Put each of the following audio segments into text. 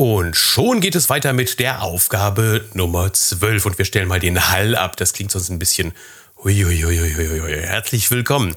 Und schon geht es weiter mit der Aufgabe Nummer 12 und wir stellen mal den Hall ab. Das klingt sonst ein bisschen Uiuiuiui. Herzlich willkommen.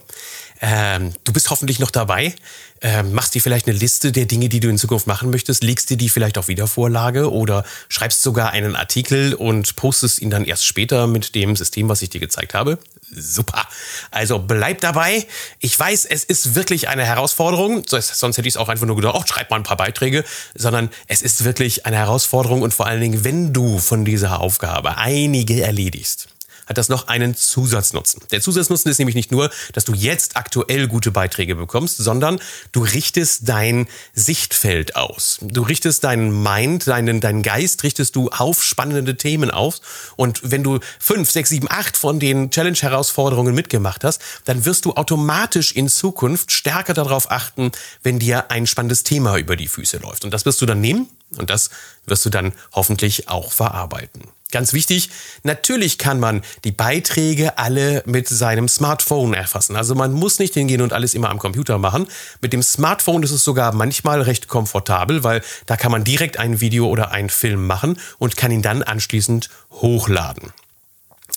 Ähm, du bist hoffentlich noch dabei. Ähm, machst dir vielleicht eine Liste der Dinge, die du in Zukunft machen möchtest, legst dir die vielleicht auf Wiedervorlage oder schreibst sogar einen Artikel und postest ihn dann erst später mit dem System, was ich dir gezeigt habe. Super. Also bleib dabei. Ich weiß, es ist wirklich eine Herausforderung. Sonst hätte ich es auch einfach nur gedacht, oh, schreib mal ein paar Beiträge. Sondern es ist wirklich eine Herausforderung und vor allen Dingen, wenn du von dieser Aufgabe einige erledigst, hat das noch einen Zusatznutzen. Der Zusatznutzen ist nämlich nicht nur, dass du jetzt aktuell gute Beiträge bekommst, sondern du richtest dein Sichtfeld aus. Du richtest deinen Mind, deinen, deinen Geist, richtest du auf spannende Themen auf. Und wenn du fünf, sechs, sieben, acht von den Challenge-Herausforderungen mitgemacht hast, dann wirst du automatisch in Zukunft stärker darauf achten, wenn dir ein spannendes Thema über die Füße läuft. Und das wirst du dann nehmen und das wirst du dann hoffentlich auch verarbeiten. Ganz wichtig, natürlich kann man die Beiträge alle mit seinem Smartphone erfassen. Also man muss nicht hingehen und alles immer am Computer machen. Mit dem Smartphone ist es sogar manchmal recht komfortabel, weil da kann man direkt ein Video oder einen Film machen und kann ihn dann anschließend hochladen.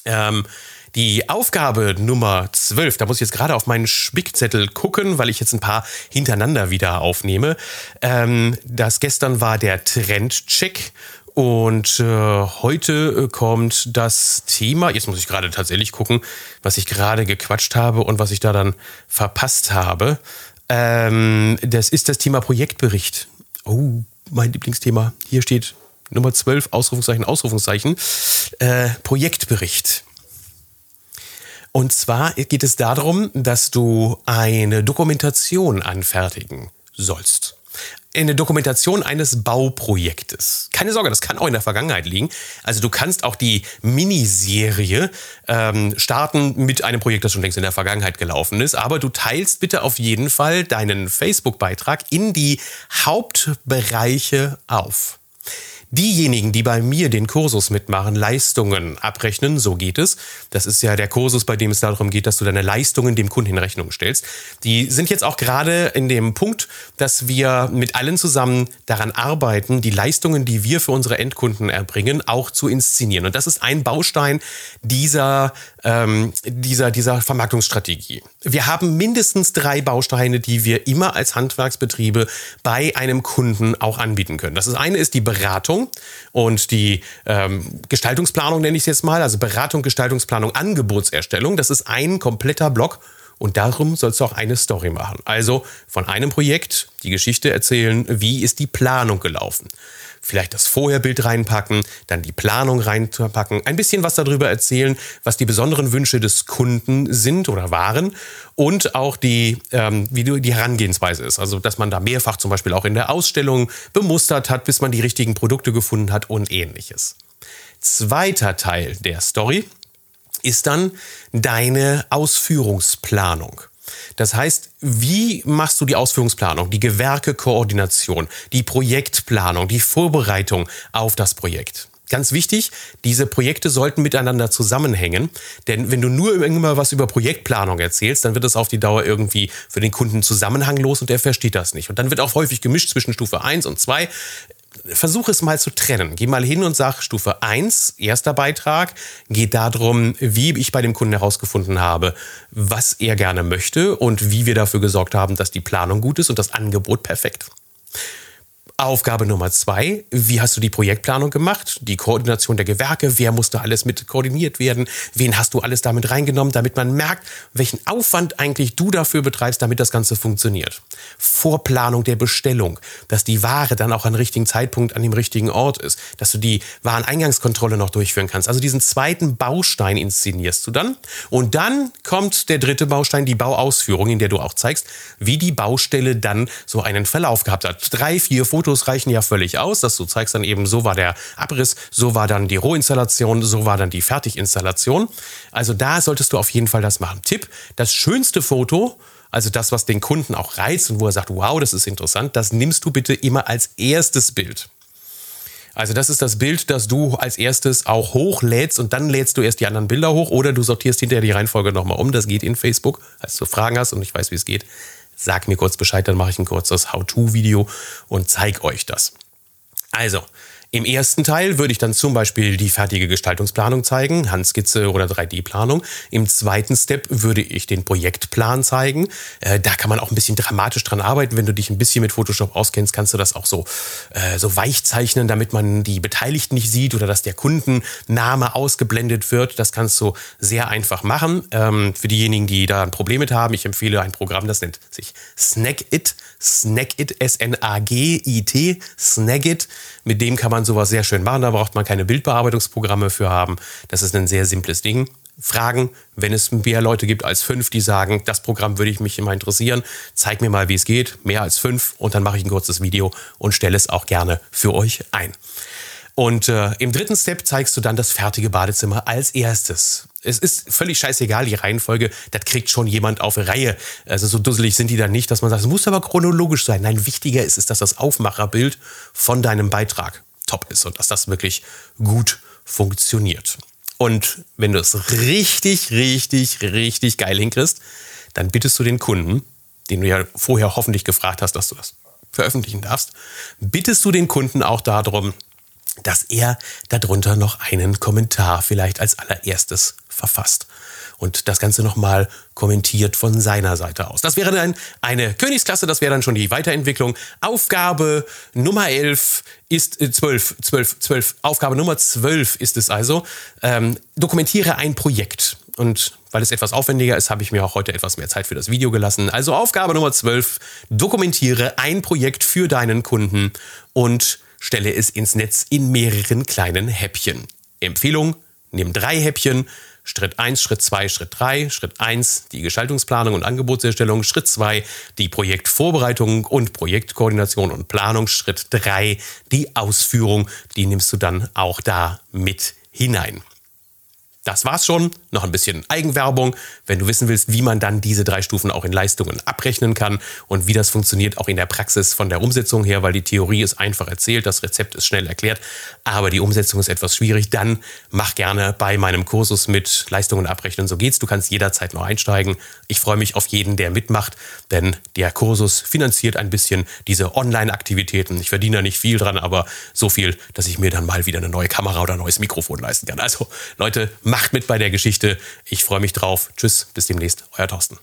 Ähm, die Aufgabe Nummer 12, da muss ich jetzt gerade auf meinen Spickzettel gucken, weil ich jetzt ein paar hintereinander wieder aufnehme. Ähm, das gestern war der Trendcheck und äh, heute äh, kommt das Thema, jetzt muss ich gerade tatsächlich gucken, was ich gerade gequatscht habe und was ich da dann verpasst habe. Ähm, das ist das Thema Projektbericht. Oh, mein Lieblingsthema. Hier steht Nummer 12, Ausrufungszeichen, Ausrufungszeichen. Äh, Projektbericht. Und zwar geht es darum, dass du eine Dokumentation anfertigen sollst eine Dokumentation eines Bauprojektes. Keine Sorge, das kann auch in der Vergangenheit liegen. Also du kannst auch die Miniserie ähm, starten mit einem Projekt, das schon längst in der Vergangenheit gelaufen ist. Aber du teilst bitte auf jeden Fall deinen Facebook-Beitrag in die Hauptbereiche auf. Diejenigen, die bei mir den Kursus mitmachen, Leistungen abrechnen, so geht es. Das ist ja der Kursus, bei dem es darum geht, dass du deine Leistungen dem Kunden in Rechnung stellst. Die sind jetzt auch gerade in dem Punkt, dass wir mit allen zusammen daran arbeiten, die Leistungen, die wir für unsere Endkunden erbringen, auch zu inszenieren. Und das ist ein Baustein dieser, ähm, dieser, dieser Vermarktungsstrategie. Wir haben mindestens drei Bausteine, die wir immer als Handwerksbetriebe bei einem Kunden auch anbieten können. Das eine ist die Beratung. Beratung und die ähm, Gestaltungsplanung nenne ich es jetzt mal, also Beratung, Gestaltungsplanung, Angebotserstellung. Das ist ein kompletter Block und darum sollst du auch eine Story machen. Also von einem Projekt die Geschichte erzählen, wie ist die Planung gelaufen. Vielleicht das Vorherbild reinpacken, dann die Planung reinpacken, ein bisschen was darüber erzählen, was die besonderen Wünsche des Kunden sind oder waren und auch die, ähm, wie die Herangehensweise ist. Also, dass man da mehrfach zum Beispiel auch in der Ausstellung bemustert hat, bis man die richtigen Produkte gefunden hat und ähnliches. Zweiter Teil der Story ist dann deine Ausführungsplanung. Das heißt, wie machst du die Ausführungsplanung, die Gewerkekoordination, die Projektplanung, die Vorbereitung auf das Projekt? Ganz wichtig, diese Projekte sollten miteinander zusammenhängen, denn wenn du nur irgendwann was über Projektplanung erzählst, dann wird das auf die Dauer irgendwie für den Kunden zusammenhanglos und er versteht das nicht. Und dann wird auch häufig gemischt zwischen Stufe 1 und 2 versuch es mal zu trennen. Geh mal hin und sag Stufe 1, erster Beitrag, geht darum, wie ich bei dem Kunden herausgefunden habe, was er gerne möchte und wie wir dafür gesorgt haben, dass die Planung gut ist und das Angebot perfekt. Aufgabe Nummer zwei, wie hast du die Projektplanung gemacht? Die Koordination der Gewerke, wer musste alles mit koordiniert werden? Wen hast du alles damit reingenommen, damit man merkt, welchen Aufwand eigentlich du dafür betreibst, damit das Ganze funktioniert? Vorplanung der Bestellung, dass die Ware dann auch an richtigen Zeitpunkt an dem richtigen Ort ist, dass du die Wareneingangskontrolle noch durchführen kannst. Also diesen zweiten Baustein inszenierst du dann. Und dann kommt der dritte Baustein, die Bauausführung, in der du auch zeigst, wie die Baustelle dann so einen Verlauf gehabt hat. Drei, vier Fotos Fotos reichen ja völlig aus, dass du zeigst dann eben, so war der Abriss, so war dann die Rohinstallation, so war dann die Fertiginstallation. Also da solltest du auf jeden Fall das machen. Tipp, das schönste Foto, also das, was den Kunden auch reizt und wo er sagt, wow, das ist interessant, das nimmst du bitte immer als erstes Bild. Also das ist das Bild, das du als erstes auch hochlädst und dann lädst du erst die anderen Bilder hoch oder du sortierst hinterher die Reihenfolge nochmal um. Das geht in Facebook. Falls du Fragen hast und ich weiß, wie es geht, sag mir kurz Bescheid, dann mache ich ein kurzes How-To-Video und zeige euch das. Also, im ersten Teil würde ich dann zum Beispiel die fertige Gestaltungsplanung zeigen, Handskizze oder 3D-Planung. Im zweiten Step würde ich den Projektplan zeigen. Äh, da kann man auch ein bisschen dramatisch dran arbeiten. Wenn du dich ein bisschen mit Photoshop auskennst, kannst du das auch so, äh, so weich zeichnen, damit man die Beteiligten nicht sieht oder dass der Kundenname ausgeblendet wird. Das kannst du sehr einfach machen. Ähm, für diejenigen, die da ein Problem mit haben, ich empfehle ein Programm, das nennt sich Snagit. Snagit, S-N-A-G-I-T, Snagit. Mit dem kann man sowas sehr schön machen. Da braucht man keine Bildbearbeitungsprogramme für haben. Das ist ein sehr simples Ding. Fragen, wenn es mehr Leute gibt als fünf, die sagen, das Programm würde ich mich immer interessieren, zeig mir mal, wie es geht, mehr als fünf und dann mache ich ein kurzes Video und stelle es auch gerne für euch ein. Und äh, im dritten Step zeigst du dann das fertige Badezimmer als erstes. Es ist völlig scheißegal, die Reihenfolge, das kriegt schon jemand auf Reihe. Also so dusselig sind die dann nicht, dass man sagt, es muss aber chronologisch sein. Nein, wichtiger ist es, dass das Aufmacherbild von deinem Beitrag top ist und dass das wirklich gut funktioniert. Und wenn du es richtig, richtig, richtig geil hinkriegst, dann bittest du den Kunden, den du ja vorher hoffentlich gefragt hast, dass du das veröffentlichen darfst, bittest du den Kunden auch darum, dass er darunter noch einen Kommentar vielleicht als allererstes verfasst und das Ganze nochmal kommentiert von seiner Seite aus. Das wäre dann eine Königsklasse, das wäre dann schon die Weiterentwicklung. Aufgabe Nummer 11 ist äh, 12, 12, 12. Aufgabe Nummer 12 ist es also. Ähm, dokumentiere ein Projekt. Und weil es etwas aufwendiger ist, habe ich mir auch heute etwas mehr Zeit für das Video gelassen. Also Aufgabe Nummer 12, dokumentiere ein Projekt für deinen Kunden und stelle es ins Netz in mehreren kleinen Häppchen. Empfehlung, nimm drei Häppchen, Schritt 1, Schritt 2, Schritt 3. Schritt 1 die Gestaltungsplanung und Angebotserstellung. Schritt 2 die Projektvorbereitung und Projektkoordination und Planung. Schritt 3 die Ausführung. Die nimmst du dann auch da mit hinein. Das war's schon. Noch ein bisschen Eigenwerbung. Wenn du wissen willst, wie man dann diese drei Stufen auch in Leistungen abrechnen kann und wie das funktioniert auch in der Praxis von der Umsetzung her, weil die Theorie ist einfach erzählt, das Rezept ist schnell erklärt, aber die Umsetzung ist etwas schwierig, dann mach gerne bei meinem Kursus mit Leistungen abrechnen. So geht's. Du kannst jederzeit noch einsteigen. Ich freue mich auf jeden, der mitmacht, denn der Kursus finanziert ein bisschen diese Online-Aktivitäten. Ich verdiene da nicht viel dran, aber so viel, dass ich mir dann mal wieder eine neue Kamera oder ein neues Mikrofon leisten kann. Also Leute, macht mit bei der Geschichte. Ich freue mich drauf. Tschüss, bis demnächst. Euer Thorsten.